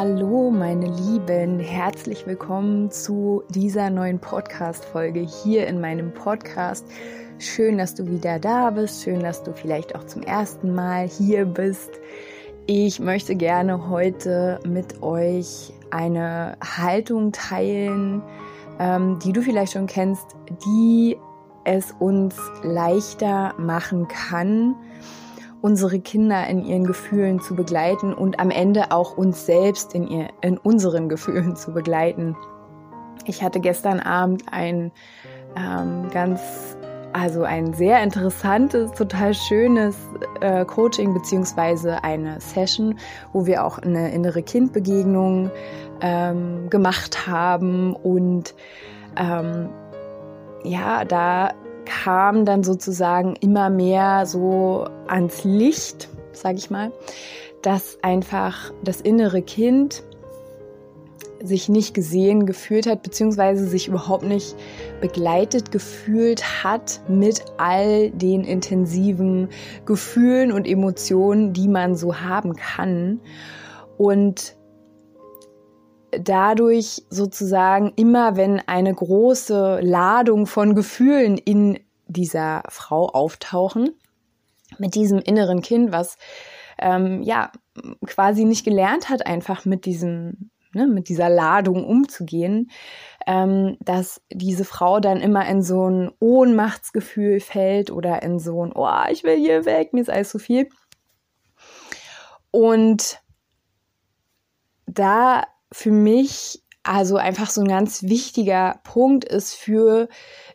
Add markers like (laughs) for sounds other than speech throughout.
Hallo meine Lieben, herzlich willkommen zu dieser neuen Podcast-Folge hier in meinem Podcast. Schön, dass du wieder da bist, schön, dass du vielleicht auch zum ersten Mal hier bist. Ich möchte gerne heute mit euch eine Haltung teilen, ähm, die du vielleicht schon kennst, die es uns leichter machen kann, unsere Kinder in ihren Gefühlen zu begleiten und am Ende auch uns selbst in, ihr, in unseren Gefühlen zu begleiten. Ich hatte gestern Abend ein ähm, ganz, also ein sehr interessantes, total schönes äh, Coaching beziehungsweise eine Session, wo wir auch eine innere Kindbegegnung ähm, gemacht haben und ähm, ja, da kam dann sozusagen immer mehr so ans Licht, sage ich mal, dass einfach das innere Kind sich nicht gesehen gefühlt hat, beziehungsweise sich überhaupt nicht begleitet gefühlt hat mit all den intensiven Gefühlen und Emotionen, die man so haben kann. Und dadurch sozusagen immer, wenn eine große Ladung von Gefühlen in dieser Frau auftauchen, mit diesem inneren Kind, was ähm, ja quasi nicht gelernt hat, einfach mit diesem, ne, mit dieser Ladung umzugehen, ähm, dass diese Frau dann immer in so ein Ohnmachtsgefühl fällt oder in so ein, oh, ich will hier weg, mir ist alles zu viel. Und da für mich also einfach so ein ganz wichtiger Punkt ist für,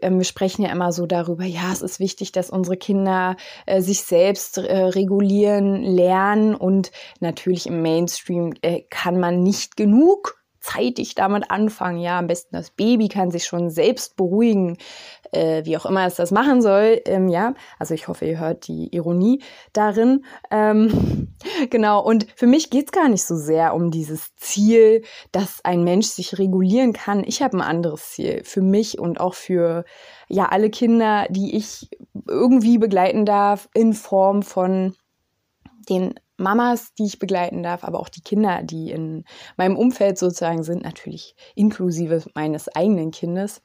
ähm, wir sprechen ja immer so darüber, ja, es ist wichtig, dass unsere Kinder äh, sich selbst äh, regulieren, lernen und natürlich im Mainstream äh, kann man nicht genug zeitig damit anfangen. Ja, am besten das Baby kann sich schon selbst beruhigen, äh, wie auch immer es das machen soll. Ähm, ja, also ich hoffe, ihr hört die Ironie darin. Ähm, (laughs) genau, und für mich geht's gar nicht so sehr um dieses Ziel, dass ein Mensch sich regulieren kann. Ich habe ein anderes Ziel für mich und auch für ja alle Kinder, die ich irgendwie begleiten darf in Form von den Mamas, die ich begleiten darf, aber auch die Kinder, die in meinem Umfeld sozusagen sind, natürlich inklusive meines eigenen Kindes.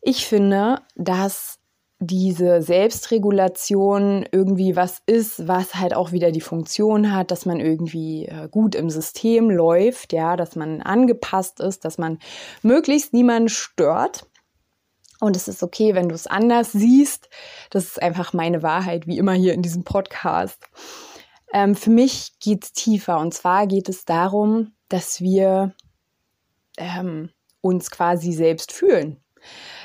Ich finde, dass diese Selbstregulation irgendwie was ist, was halt auch wieder die Funktion hat, dass man irgendwie äh, gut im System läuft, ja, dass man angepasst ist, dass man möglichst niemanden stört. Und es ist okay, wenn du es anders siehst. Das ist einfach meine Wahrheit, wie immer hier in diesem Podcast. Ähm, für mich geht es tiefer. Und zwar geht es darum, dass wir ähm, uns quasi selbst fühlen.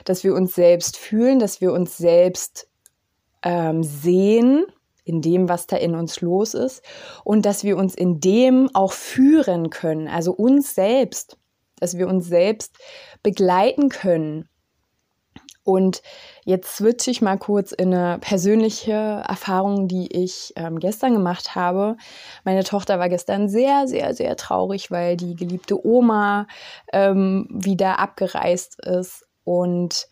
Dass wir uns selbst fühlen, dass wir uns selbst ähm, sehen in dem, was da in uns los ist. Und dass wir uns in dem auch führen können, also uns selbst, dass wir uns selbst begleiten können und jetzt switche ich mal kurz in eine persönliche Erfahrung, die ich ähm, gestern gemacht habe. Meine Tochter war gestern sehr, sehr, sehr traurig, weil die geliebte Oma ähm, wieder abgereist ist. Und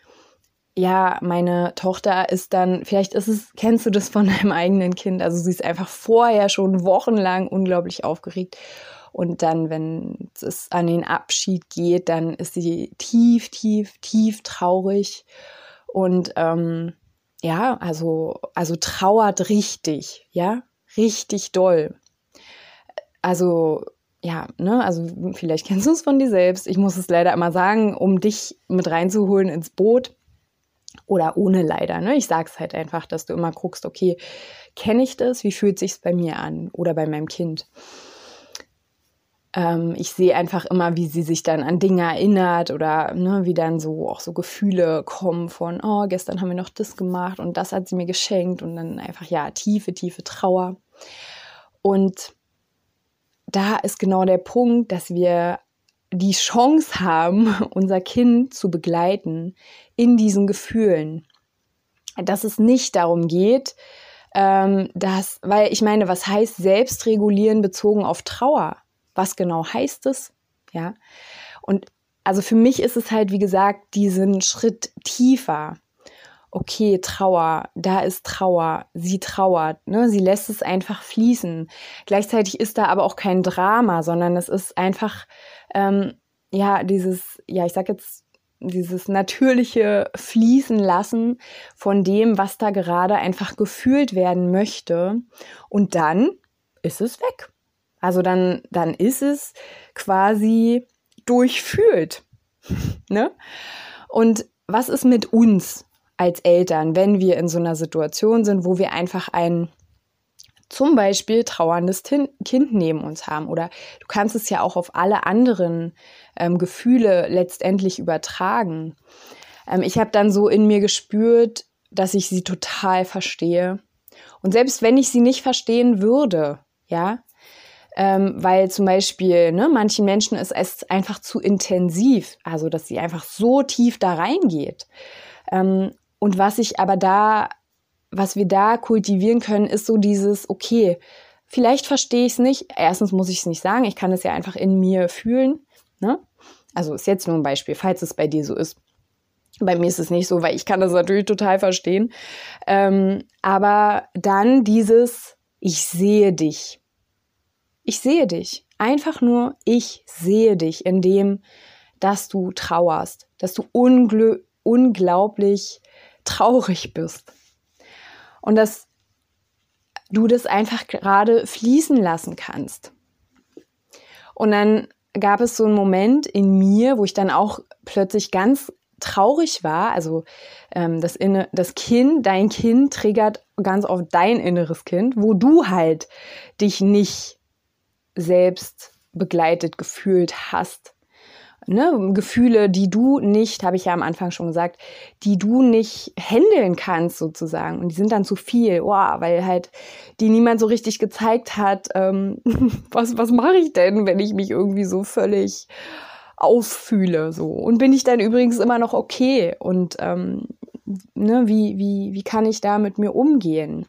ja, meine Tochter ist dann, vielleicht ist es, kennst du das von deinem eigenen Kind? Also sie ist einfach vorher schon wochenlang unglaublich aufgeregt. Und dann, wenn es an den Abschied geht, dann ist sie tief, tief, tief traurig. Und ähm, ja, also, also trauert richtig, ja, richtig doll. Also, ja, ne, also vielleicht kennst du es von dir selbst. Ich muss es leider immer sagen, um dich mit reinzuholen ins Boot. Oder ohne leider, ne? Ich sag's halt einfach, dass du immer guckst, okay, kenne ich das? Wie fühlt sich's bei mir an oder bei meinem Kind? Ähm, ich sehe einfach immer, wie sie sich dann an Dinge erinnert oder ne, wie dann so auch so Gefühle kommen von, oh, gestern haben wir noch das gemacht und das hat sie mir geschenkt und dann einfach, ja, tiefe, tiefe Trauer. Und da ist genau der Punkt, dass wir die Chance haben, (laughs) unser Kind zu begleiten in diesen Gefühlen. Dass es nicht darum geht, ähm, dass, weil ich meine, was heißt Selbstregulieren bezogen auf Trauer? Was genau heißt es? Ja. Und also für mich ist es halt, wie gesagt, diesen Schritt tiefer. Okay, Trauer, da ist Trauer, sie trauert, ne? sie lässt es einfach fließen. Gleichzeitig ist da aber auch kein Drama, sondern es ist einfach, ähm, ja, dieses, ja, ich sag jetzt, dieses natürliche Fließen lassen von dem, was da gerade einfach gefühlt werden möchte. Und dann ist es weg. Also dann, dann ist es quasi durchfühlt. ne? Und was ist mit uns als Eltern, wenn wir in so einer Situation sind, wo wir einfach ein zum Beispiel trauerndes Kind neben uns haben. Oder du kannst es ja auch auf alle anderen ähm, Gefühle letztendlich übertragen. Ähm, ich habe dann so in mir gespürt, dass ich sie total verstehe. Und selbst wenn ich sie nicht verstehen würde, ja, ähm, weil zum Beispiel ne, manchen Menschen ist es einfach zu intensiv, also dass sie einfach so tief da reingeht. Ähm, und was ich aber da, was wir da kultivieren können, ist so dieses, okay, vielleicht verstehe ich es nicht. Erstens muss ich es nicht sagen, ich kann es ja einfach in mir fühlen. Ne? Also ist jetzt nur ein Beispiel, falls es bei dir so ist. Bei mir ist es nicht so, weil ich kann das natürlich total verstehen. Ähm, aber dann dieses, ich sehe dich. Ich sehe dich. Einfach nur, ich sehe dich in dem, dass du trauerst, dass du unglaublich traurig bist. Und dass du das einfach gerade fließen lassen kannst. Und dann gab es so einen Moment in mir, wo ich dann auch plötzlich ganz traurig war. Also ähm, das, Inne, das Kind, dein Kind triggert ganz oft dein inneres Kind, wo du halt dich nicht selbst begleitet gefühlt hast. Ne, Gefühle, die du nicht, habe ich ja am Anfang schon gesagt, die du nicht handeln kannst sozusagen. Und die sind dann zu viel, wow, weil halt die niemand so richtig gezeigt hat, ähm, (laughs) was, was mache ich denn, wenn ich mich irgendwie so völlig auffühle. So. Und bin ich dann übrigens immer noch okay? Und ähm, ne, wie, wie, wie kann ich da mit mir umgehen?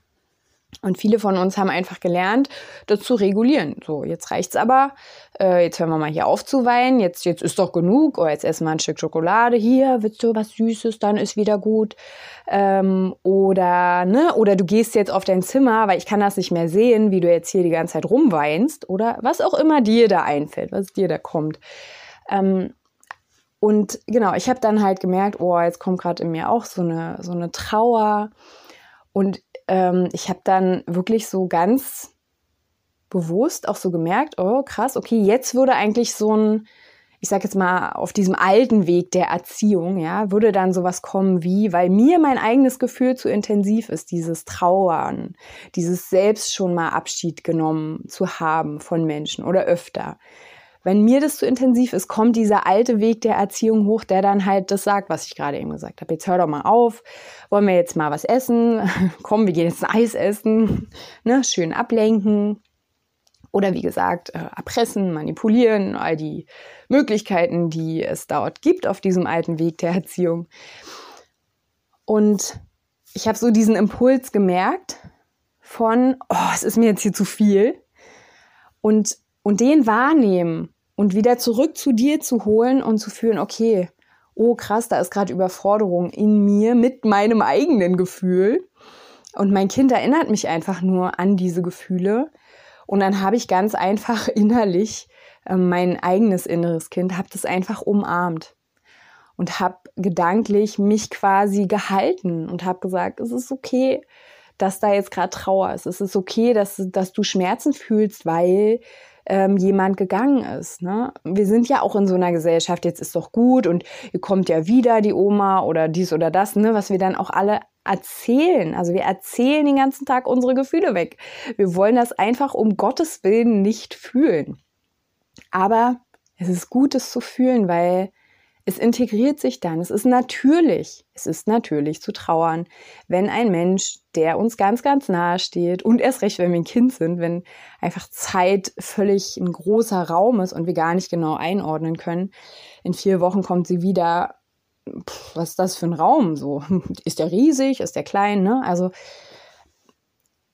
Und viele von uns haben einfach gelernt, das zu regulieren. So, jetzt reicht's aber. Äh, jetzt hören wir mal hier auf zu weinen. Jetzt, jetzt ist doch genug. Oder oh, jetzt essen wir ein Stück Schokolade. Hier, willst du was Süßes? Dann ist wieder gut. Ähm, oder, ne? Oder du gehst jetzt auf dein Zimmer, weil ich kann das nicht mehr sehen, wie du jetzt hier die ganze Zeit rumweinst. Oder was auch immer dir da einfällt, was dir da kommt. Ähm, und genau, ich habe dann halt gemerkt, oh, jetzt kommt gerade in mir auch so eine, so eine Trauer. Und ähm, ich habe dann wirklich so ganz bewusst auch so gemerkt, oh krass, okay, jetzt würde eigentlich so ein, ich sag jetzt mal, auf diesem alten Weg der Erziehung, ja, würde dann sowas kommen wie, weil mir mein eigenes Gefühl zu intensiv ist, dieses Trauern, dieses selbst schon mal Abschied genommen zu haben von Menschen oder öfter wenn mir das zu intensiv ist, kommt dieser alte Weg der Erziehung hoch, der dann halt das sagt, was ich gerade eben gesagt habe. Jetzt hör doch mal auf, wollen wir jetzt mal was essen? (laughs) Komm, wir gehen jetzt ein Eis essen, (laughs) ne? schön ablenken. Oder wie gesagt, äh, erpressen, manipulieren, all die Möglichkeiten, die es dort gibt auf diesem alten Weg der Erziehung. Und ich habe so diesen Impuls gemerkt von, oh, es ist mir jetzt hier zu viel. Und und den wahrnehmen und wieder zurück zu dir zu holen und zu fühlen, okay, oh krass, da ist gerade Überforderung in mir mit meinem eigenen Gefühl. Und mein Kind erinnert mich einfach nur an diese Gefühle. Und dann habe ich ganz einfach (laughs) innerlich äh, mein eigenes inneres Kind, habe das einfach umarmt und habe gedanklich mich quasi gehalten und habe gesagt, es ist okay, dass da jetzt gerade Trauer ist. Es ist okay, dass, dass du Schmerzen fühlst, weil ähm, jemand gegangen ist. Ne? Wir sind ja auch in so einer Gesellschaft, jetzt ist doch gut und ihr kommt ja wieder, die Oma oder dies oder das, ne? was wir dann auch alle erzählen. Also wir erzählen den ganzen Tag unsere Gefühle weg. Wir wollen das einfach um Gottes Willen nicht fühlen. Aber es ist gut, es zu fühlen, weil Es integriert sich dann. Es ist natürlich, es ist natürlich zu trauern, wenn ein Mensch, der uns ganz, ganz nahe steht und erst recht, wenn wir ein Kind sind, wenn einfach Zeit völlig ein großer Raum ist und wir gar nicht genau einordnen können. In vier Wochen kommt sie wieder. Pff, was ist das für ein Raum? So, (laughs) ist der riesig? Ist der klein? Ne? Also,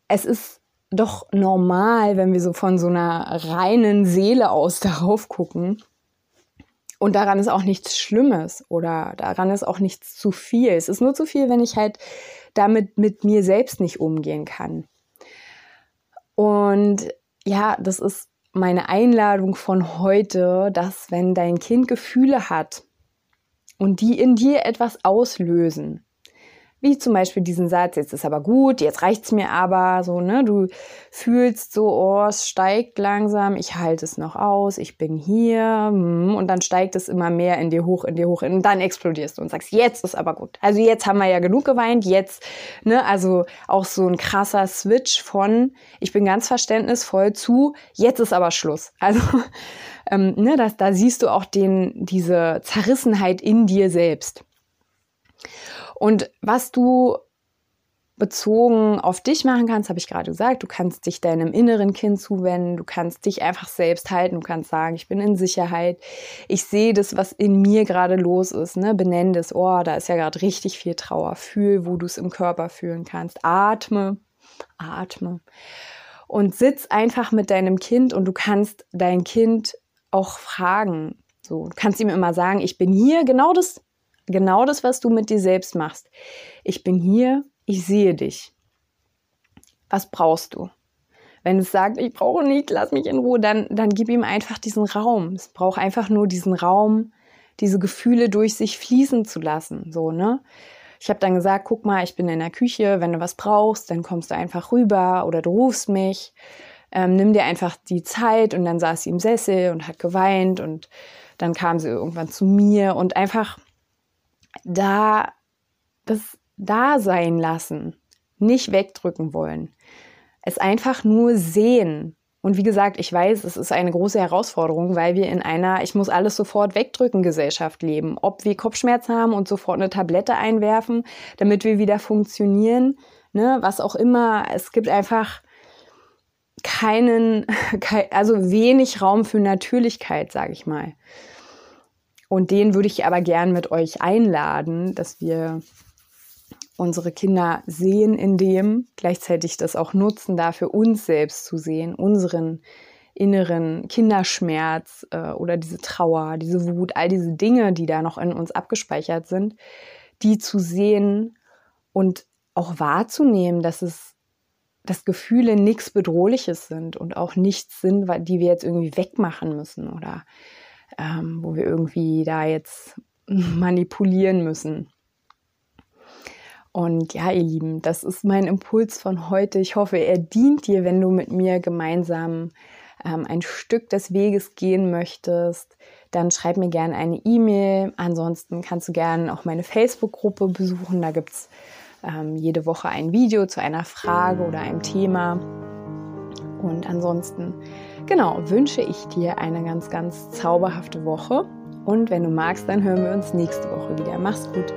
es ist doch normal, wenn wir so von so einer reinen Seele aus (laughs) darauf gucken und daran ist auch nichts Schlimmes oder daran ist auch nichts zu viel. Es ist nur zu viel, wenn ich halt damit mit mir selbst nicht umgehen kann. Und ja, das ist meine Einladung von heute, dass wenn dein Kind Gefühle hat und die in dir etwas auslösen, wie zum Beispiel diesen Satz, jetzt ist aber gut, jetzt reicht's mir aber, so, ne? Du fühlst so, oh, es steigt langsam, ich halte es noch aus, ich bin hier, hm, und dann steigt es immer mehr in dir hoch, in dir hoch, und dann explodierst du und sagst, jetzt ist aber gut. Also jetzt haben wir ja genug geweint, jetzt, ne? Also auch so ein krasser Switch von, ich bin ganz verständnisvoll zu, jetzt ist aber Schluss. (laughs) Also, ähm, ne, das, da siehst du auch den, diese Zerrissenheit in dir selbst. Und was du bezogen auf dich machen kannst, habe ich gerade gesagt, du kannst dich deinem inneren Kind zuwenden, du kannst dich einfach selbst halten, du kannst sagen, ich bin in Sicherheit, ich sehe das, was in mir gerade los ist, ne? benenn das, oh, da ist ja gerade richtig viel Trauer, fühl, wo du es im Körper fühlen kannst, atme, atme. Und sitz einfach mit deinem Kind und du kannst dein Kind auch fragen, so, du kannst ihm immer sagen, ich bin hier, genau das Genau das, was du mit dir selbst machst. Ich bin hier, ich sehe dich. Was brauchst du? Wenn es sagt, ich brauche nicht, lass mich in Ruhe, dann, dann gib ihm einfach diesen Raum. Es braucht einfach nur diesen Raum, diese Gefühle durch sich fließen zu lassen. So, ne? Ich habe dann gesagt, guck mal, ich bin in der Küche, wenn du was brauchst, dann kommst du einfach rüber oder du rufst mich. Ähm, nimm dir einfach die Zeit und dann saß sie im Sessel und hat geweint und dann kam sie irgendwann zu mir und einfach da das da sein lassen, nicht wegdrücken wollen. Es einfach nur sehen. Und wie gesagt, ich weiß, es ist eine große Herausforderung, weil wir in einer Ich muss alles sofort wegdrücken Gesellschaft leben. Ob wir Kopfschmerzen haben und sofort eine Tablette einwerfen, damit wir wieder funktionieren, ne, was auch immer. Es gibt einfach keinen, (laughs) also wenig Raum für Natürlichkeit, sage ich mal. Und den würde ich aber gern mit euch einladen, dass wir unsere Kinder sehen in dem, gleichzeitig das auch nutzen, dafür uns selbst zu sehen, unseren inneren Kinderschmerz äh, oder diese Trauer, diese Wut, all diese Dinge, die da noch in uns abgespeichert sind, die zu sehen und auch wahrzunehmen, dass es dass Gefühle nichts Bedrohliches sind und auch nichts sind, die wir jetzt irgendwie wegmachen müssen oder ähm, wo wir irgendwie da jetzt (laughs) manipulieren müssen. Und ja, ihr Lieben, das ist mein Impuls von heute. Ich hoffe, er dient dir, wenn du mit mir gemeinsam ähm, ein Stück des Weges gehen möchtest. Dann schreib mir gerne eine E-Mail. Ansonsten kannst du gerne auch meine Facebook-Gruppe besuchen. Da gibt es ähm, jede Woche ein Video zu einer Frage oder einem Thema. Und ansonsten genau, wünsche ich dir eine ganz, ganz zauberhafte Woche. Und wenn du magst, dann hören wir uns nächste Woche wieder. Mach's gut.